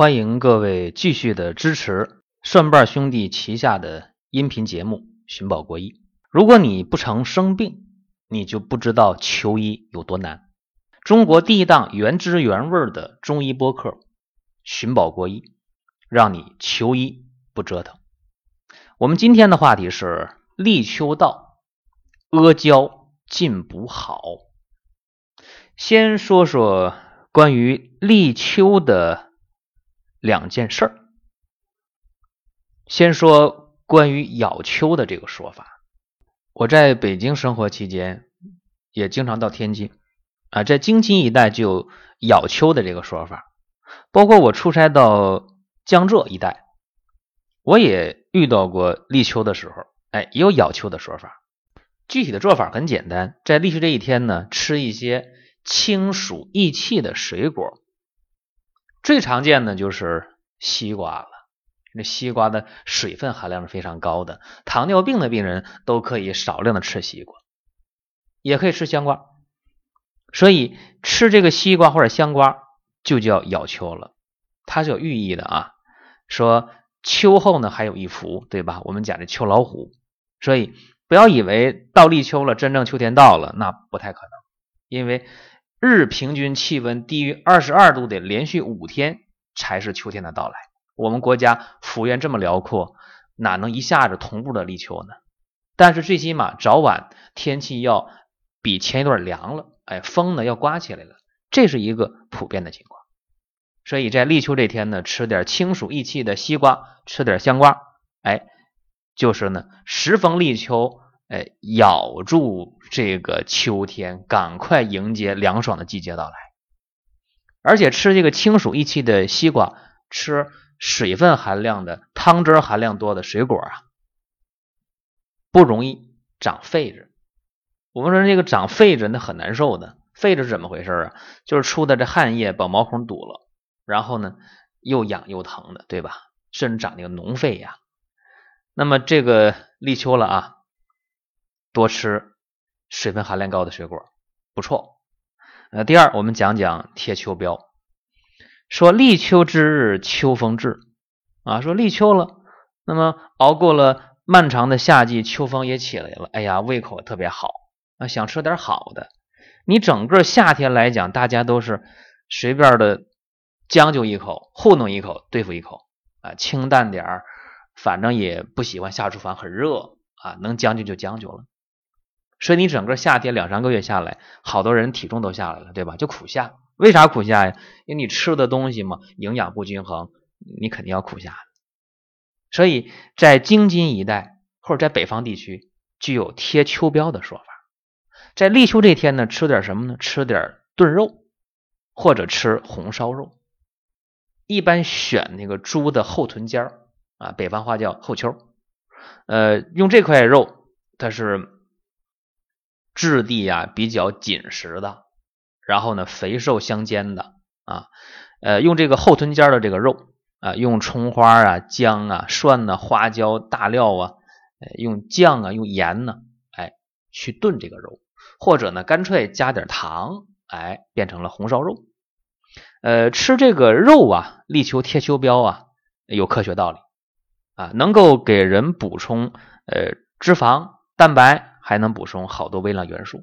欢迎各位继续的支持蒜瓣兄弟旗下的音频节目《寻宝国医》。如果你不曾生病，你就不知道求医有多难。中国第一档原汁原味的中医播客《寻宝国医》，让你求医不折腾。我们今天的话题是立秋到，阿胶进补好。先说说关于立秋的两件事儿。先说关于咬秋的这个说法。我在北京生活期间，也经常到天津啊，在京津一带就有咬秋的这个说法。包括我出差到江浙一带，我也遇到过立秋的时候，哎，也有咬秋的说法。具体的做法很简单，在立秋这一天呢，吃一些清暑益气的水果。最常见的就是西瓜了。那西瓜的水分含量是非常高的，糖尿病的病人都可以少量的吃西瓜，也可以吃香瓜。所以吃这个西瓜或者香瓜就叫咬秋了，它是有寓意的啊。说秋后呢还有一伏，对吧？我们讲的秋老虎，所以不要以为到立秋了，真正秋天到了，那不太可能，因为日平均气温低于二十二度的连续五天才是秋天的到来。我们国家幅员这么辽阔，哪能一下子同步的立秋呢？但是最起码早晚天气要比前一段凉了，哎，风呢要刮起来了，这是一个普遍的情况。所以在立秋这天呢，吃点清暑益气的西瓜，吃点香瓜，哎，就是呢时逢立秋，哎，咬住这个秋天，赶快迎接凉爽的季节到来。而且吃这个清暑益气的西瓜，吃。水分含量的汤汁含量多的水果啊，不容易长痱子。我们说这个长痱子那很难受的，痱子是怎么回事啊？就是出的这汗液把毛孔堵了，然后呢又痒又疼的，对吧？甚至长那个脓痱呀。那么这个立秋了啊，多吃水分含量高的水果不错。呃，第二我们讲讲贴秋膘。说立秋之日，秋风至啊！说立秋了，那么熬过了漫长的夏季，秋风也起来了。哎呀，胃口特别好啊，想吃点好的。你整个夏天来讲，大家都是随便的将就一口，糊弄一口，对付一口啊，清淡点儿，反正也不喜欢下厨房很热啊，能将就就将就了。所以你整个夏天两三个月下来，好多人体重都下来了，对吧？就苦夏。为啥苦夏呀？因为你吃的东西嘛，营养不均衡，你肯定要苦夏。所以在京津一带或者在北方地区，具有贴秋膘的说法。在立秋这天呢，吃点什么呢？吃点炖肉，或者吃红烧肉。一般选那个猪的后臀尖儿啊，北方话叫后丘。呃，用这块肉，它是质地呀比较紧实的。然后呢，肥瘦相间的啊，呃，用这个后臀尖的这个肉啊，用葱花啊、姜啊、蒜呐、花椒、大料啊，用酱啊、用盐呢，哎，去炖这个肉，或者呢，干脆加点糖，哎，变成了红烧肉。呃，吃这个肉啊，力求贴秋膘啊，有科学道理啊，能够给人补充呃脂肪、蛋白，还能补充好多微量元素，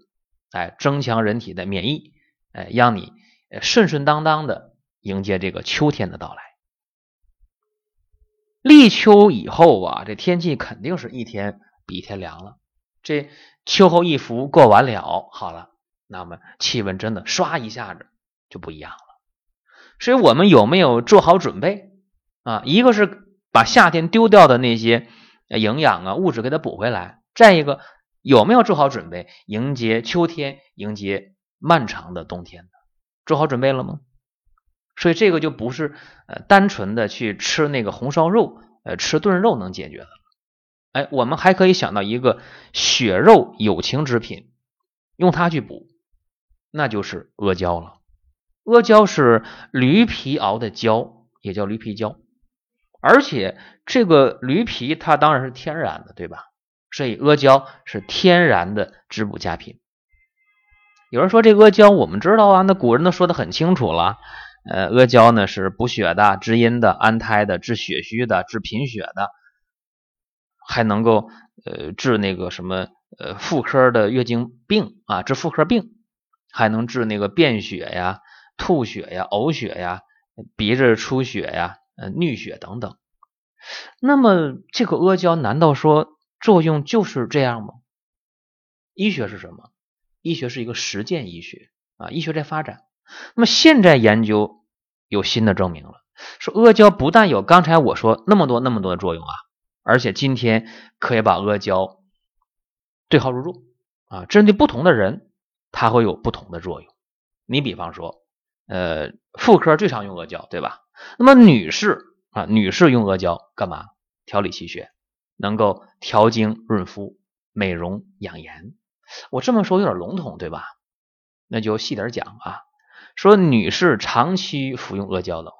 哎，增强人体的免疫。哎，让你顺顺当当的迎接这个秋天的到来。立秋以后啊，这天气肯定是一天比一天凉了。这秋后一伏过完了，好了，那么气温真的唰一下子就不一样了。所以我们有没有做好准备啊？一个是把夏天丢掉的那些营养啊物质给它补回来，再一个有没有做好准备迎接秋天，迎接。漫长的冬天做好准备了吗？所以这个就不是呃单纯的去吃那个红烧肉，呃吃炖肉能解决的。哎，我们还可以想到一个血肉有情之品，用它去补，那就是阿胶了。阿胶是驴皮熬的胶，也叫驴皮胶，而且这个驴皮它当然是天然的，对吧？所以阿胶是天然的滋补佳品。有人说这阿胶我们知道啊，那古人都说的很清楚了，呃，阿胶呢是补血的、滋阴的、安胎的、治血虚的、治贫血的，还能够呃治那个什么呃妇科的月经病啊，治妇科病，还能治那个便血呀、吐血呀、呕血呀、鼻子出血呀、呃衄血等等。那么这个阿胶难道说作用就是这样吗？医学是什么？医学是一个实践医学啊，医学在发展。那么现在研究有新的证明了，说阿胶不但有刚才我说那么多那么多的作用啊，而且今天可以把阿胶对号入座啊，针对不同的人，它会有不同的作用。你比方说，呃，妇科最常用阿胶，对吧？那么女士啊，女士用阿胶干嘛？调理气血，能够调经润肤、美容养颜。我这么说有点笼统，对吧？那就细点讲啊。说女士长期服用阿胶的话，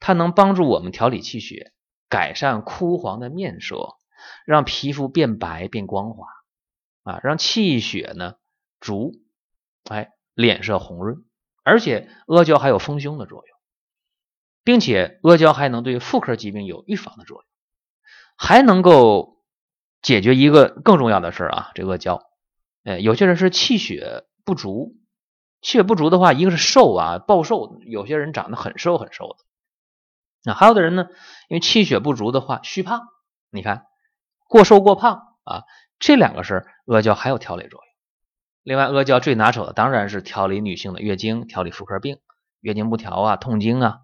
它能帮助我们调理气血，改善枯黄的面色，让皮肤变白变光滑啊，让气血呢足，哎，脸色红润。而且阿胶还有丰胸的作用，并且阿胶还能对妇科疾病有预防的作用，还能够解决一个更重要的事啊，这阿胶，哎，有些人是气血不足。气血不足的话，一个是瘦啊，暴瘦，有些人长得很瘦很瘦的。那还有的人呢，因为气血不足的话，虚胖。你看，过瘦过胖啊，这两个是阿胶还有调理作用。另外，阿胶最拿手的当然是调理女性的月经，调理妇科病，月经不调啊，痛经啊，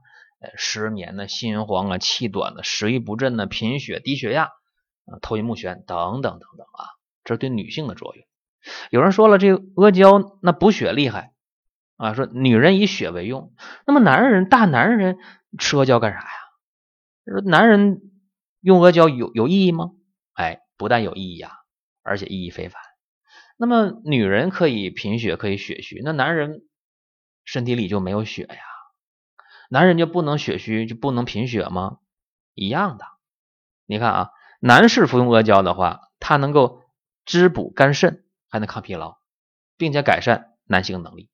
失眠呢，心慌啊，气短的，食欲不振呢，贫血、低血压，头晕目眩等等等等啊，这是对女性的作用。有人说了，这阿胶那补血厉害。啊，说女人以血为用，那么男人大男人吃阿胶干啥呀？说男人用阿胶有有意义吗？哎，不但有意义啊，而且意义非凡。那么女人可以贫血，可以血虚，那男人身体里就没有血呀？男人就不能血虚，就不能贫血吗？一样的。你看啊，男士服用阿胶的话，它能够滋补肝肾，还能抗疲劳，并且改善男性能力。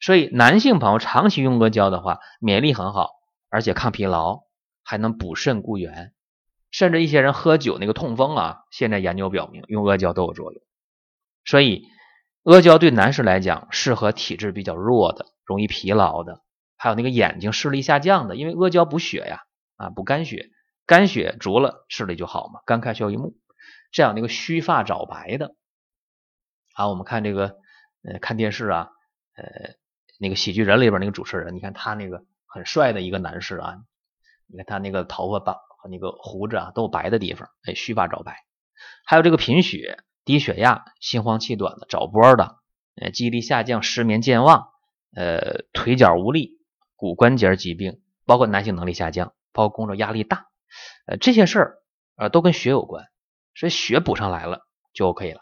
所以，男性朋友长期用阿胶的话，免疫力很好，而且抗疲劳，还能补肾固元。甚至一些人喝酒那个痛风啊，现在研究表明用阿胶都有作用。所以，阿胶对男士来讲适合体质比较弱的、容易疲劳的，还有那个眼睛视力下降的，因为阿胶补血呀，啊补肝血，肝血足了视力就好嘛，肝开窍于目。这样那个须发早白的，好，我们看这个呃看电视啊，呃。那个喜剧人里边那个主持人，你看他那个很帅的一个男士啊，你看他那个头发把和那个胡子啊都有白的地方，哎，须发早白。还有这个贫血、低血压、心慌气短的、早搏的，呃，记忆力下降、失眠健忘，呃，腿脚无力、骨关节疾病，包括男性能力下降，包括工作压力大，呃，这些事儿呃都跟血有关，所以血补上来了就 OK 了。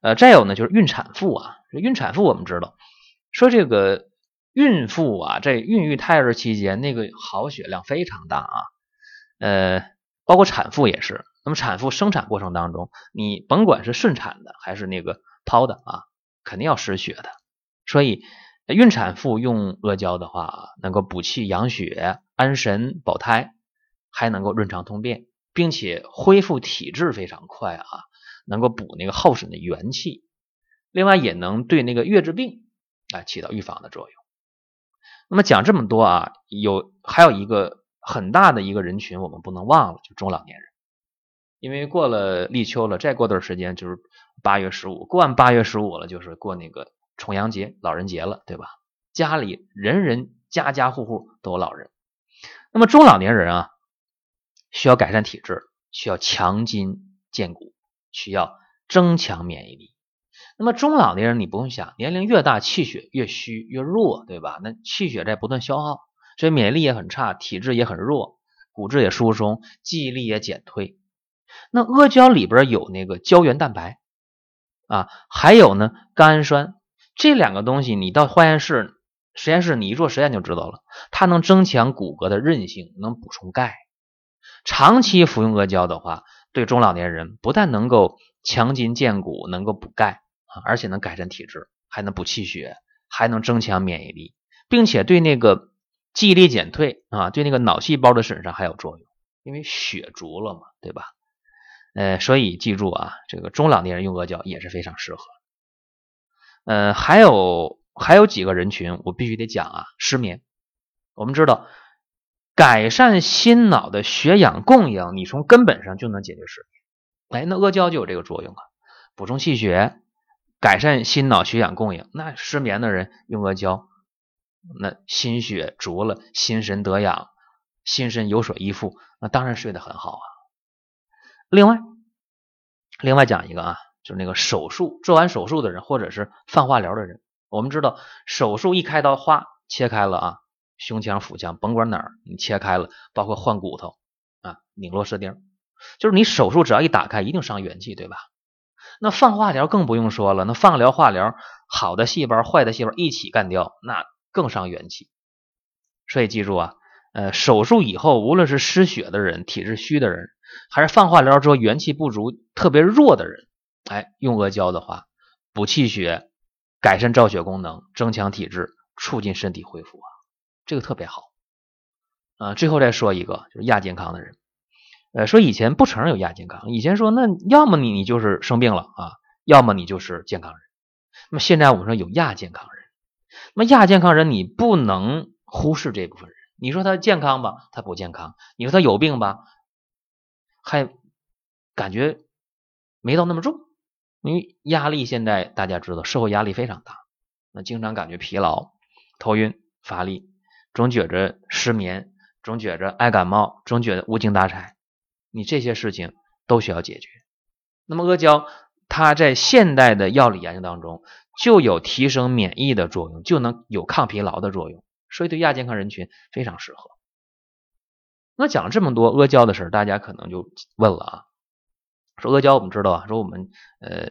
呃，再有呢就是孕产妇啊，孕产妇我们知道。说这个孕妇啊，在孕育胎儿期间，那个耗血量非常大啊，呃，包括产妇也是。那么产妇生产过程当中，你甭管是顺产的还是那个剖的啊，肯定要失血的。所以孕产妇用阿胶的话，能够补气养血、安神保胎，还能够润肠通便，并且恢复体质非常快啊，能够补那个耗损的元气。另外也能对那个月子病。啊，起到预防的作用。那么讲这么多啊，有还有一个很大的一个人群，我们不能忘了，就中老年人。因为过了立秋了，再过段时间就是八月十五，过完八月十五了，就是过那个重阳节、老人节了，对吧？家里人人家家户户都有老人。那么中老年人啊，需要改善体质，需要强筋健骨，需要增强免疫力。那么中老年人你不用想，年龄越大气血越虚越弱，对吧？那气血在不断消耗，所以免疫力也很差，体质也很弱，骨质也疏松，记忆力也减退。那阿胶里边有那个胶原蛋白啊，还有呢甘氨酸，这两个东西你到化验室实验室你一做实验就知道了，它能增强骨骼的韧性，能补充钙。长期服用阿胶的话，对中老年人不但能够强筋健骨，能够补钙。而且能改善体质，还能补气血，还能增强免疫力，并且对那个记忆力减退啊，对那个脑细胞的损伤还有作用，因为血足了嘛，对吧？呃，所以记住啊，这个中老年人用阿胶也是非常适合。呃，还有还有几个人群我必须得讲啊，失眠。我们知道，改善心脑的血氧供应，你从根本上就能解决失眠。哎，那阿胶就有这个作用啊，补充气血，改善心脑血氧供应。那失眠的人用阿胶，那心血足了，心神得养，心神有所依附，那当然睡得很好啊。另外，另外讲一个啊，就是那个手术做完手术的人，或者是放化疗的人，我们知道手术一开刀，哗切开了啊，胸腔、腹腔，甭管哪儿你切开了，包括换骨头啊，拧螺丝钉，就是你手术只要一打开，一定伤元气，对吧？那放化疗更不用说了，那放疗、化疗，好的细胞、坏的细胞一起干掉，那更伤元气。所以记住啊，呃，手术以后，无论是失血的人、体质虚的人。还是放化疗之后元气不足、特别弱的人，哎，用阿胶的话，补气血、改善造血功能、增强体质、促进身体恢复啊，这个特别好啊。最后再说一个，就是亚健康的人，呃，说以前不承认有亚健康，以前说那要么你你就是生病了啊，要么你就是健康人。那么现在我们说有亚健康人，那么亚健康人你不能忽视这部分人。你说他健康吧，他不健康；你说他有病吧。还感觉没到那么重，因为压力现在大家知道，社会压力非常大，那经常感觉疲劳、头晕、乏力，总觉着失眠，总觉着爱感冒，总觉得无精打采，你这些事情都需要解决。那么阿胶它在现代的药理研究当中就有提升免疫的作用，就能有抗疲劳的作用，所以对亚健康人群非常适合。那讲了这么多阿胶的事儿，大家可能就问了啊，说阿胶我们知道啊，说我们呃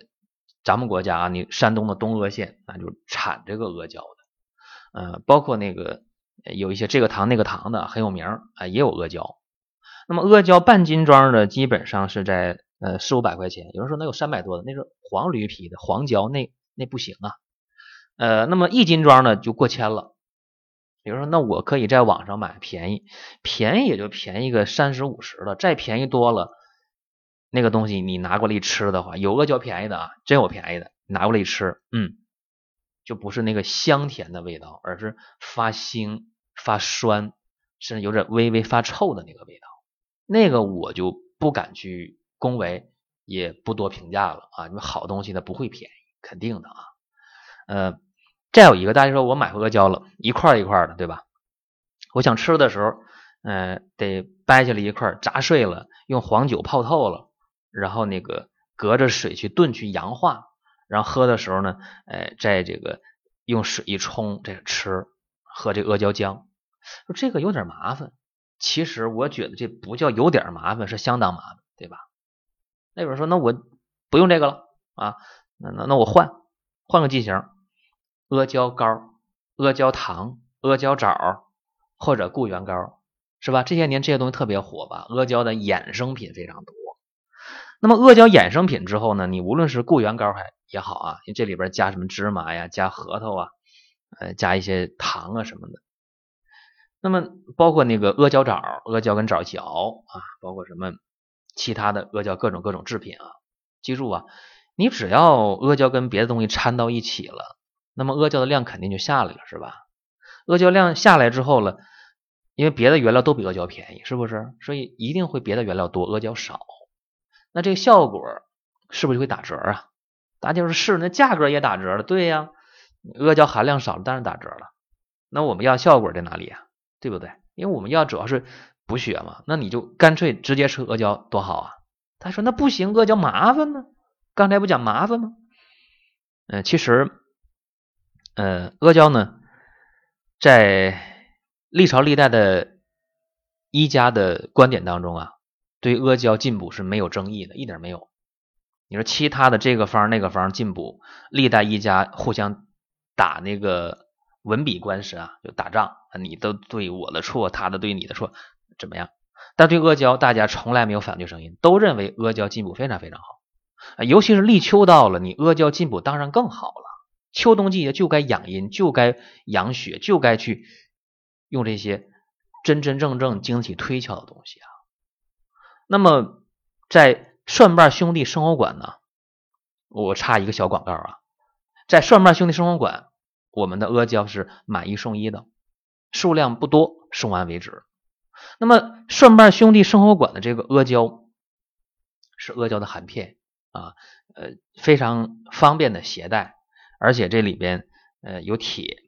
咱们国家啊，你山东的东阿县那就产这个阿胶的，呃，包括那个有一些这个糖那个糖的很有名啊，也有阿胶。那么阿胶半斤装的基本上是在呃四五百块钱，有人说那有三百多的，那是黄驴皮的黄胶，那那不行啊。呃，那么一斤装的就过千了。比如说，那我可以在网上买便宜，便宜也就便宜个三十五十的，再便宜多了，那个东西你拿过来吃的话，有阿胶便宜的啊，真有便宜的，拿过来吃，嗯，就不是那个香甜的味道，而是发腥、发酸，甚至有点微微发臭的那个味道，那个我就不敢去恭维，也不多评价了啊，因为好东西它不会便宜，肯定的啊，呃。再有一个，大家说我买回阿胶了，一块一块的，对吧？我想吃的时候，嗯，得掰下来一块，炸碎了，用黄酒泡透了，然后那个隔着水去炖去氧化，然后喝的时候呢，哎，在这个用水一冲，这个吃喝这阿胶浆，说这个有点麻烦。其实我觉得这不叫有点麻烦，是相当麻烦，对吧？那有人说，那我不用这个了啊？那那那我换换个剂型。阿胶膏、阿胶糖、阿胶枣或者固元膏，是吧？这些年这些东西特别火吧？阿胶的衍生品非常多。那么阿胶衍生品之后呢？你无论是固元膏还也好啊，你这里边加什么芝麻呀、加核桃啊，呃，加一些糖啊什么的。那么包括那个阿胶枣、阿胶跟枣一起熬啊，包括什么其他的阿胶各种各种制品啊。记住啊，你只要阿胶跟别的东西掺到一起了。那么阿胶的量肯定就下来了，是吧？阿胶量下来之后了，因为别的原料都比阿胶便宜，是不是？所以一定会别的原料多，阿胶少。那这个效果是不是就会打折啊？大家说是，那价格也打折了。对呀，阿胶含量少了，当然打折了。那我们要效果在哪里啊？对不对？因为我们要主要是补血嘛。那你就干脆直接吃阿胶多好啊！他说那不行，阿胶麻烦呢。刚才不讲麻烦吗？嗯，其实。呃，阿胶呢，在历朝历代的医家的观点当中啊，对阿胶进补是没有争议的，一点没有。你说其他的这个方那个方进补，历代医家互相打那个文笔官司啊，就打仗，你都对我的错，他的对你的错，怎么样？但对阿胶，大家从来没有反对声音，都认为阿胶进补非常非常好，尤其是立秋到了，你阿胶进补当然更好了。秋冬季节就该养阴，就该养血，就该去用这些真真正正精气推敲的东西啊。那么在蒜瓣兄弟生活馆呢，我插一个小广告啊，在蒜瓣兄弟生活馆，我们的阿胶是买一送一的，数量不多，送完为止。那么蒜瓣兄弟生活馆的这个阿胶是阿胶的含片啊，呃，非常方便的携带。而且这里边呃有铁，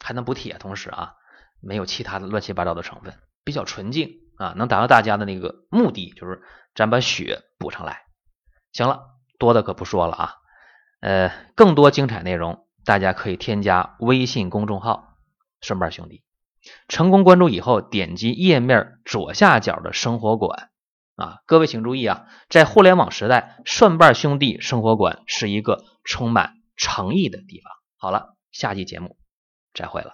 还能补铁，同时啊没有其他的乱七八糟的成分，比较纯净啊，能达到大家的那个目的，就是咱把血补上来。行了，多的可不说了啊，呃，更多精彩内容大家可以添加微信公众号“顺瓣兄弟”，成功关注以后点击页面左下角的生活馆啊，各位请注意啊，在互联网时代，顺瓣兄弟生活馆是一个充满。诚意的地方。好了，下期节目再会了。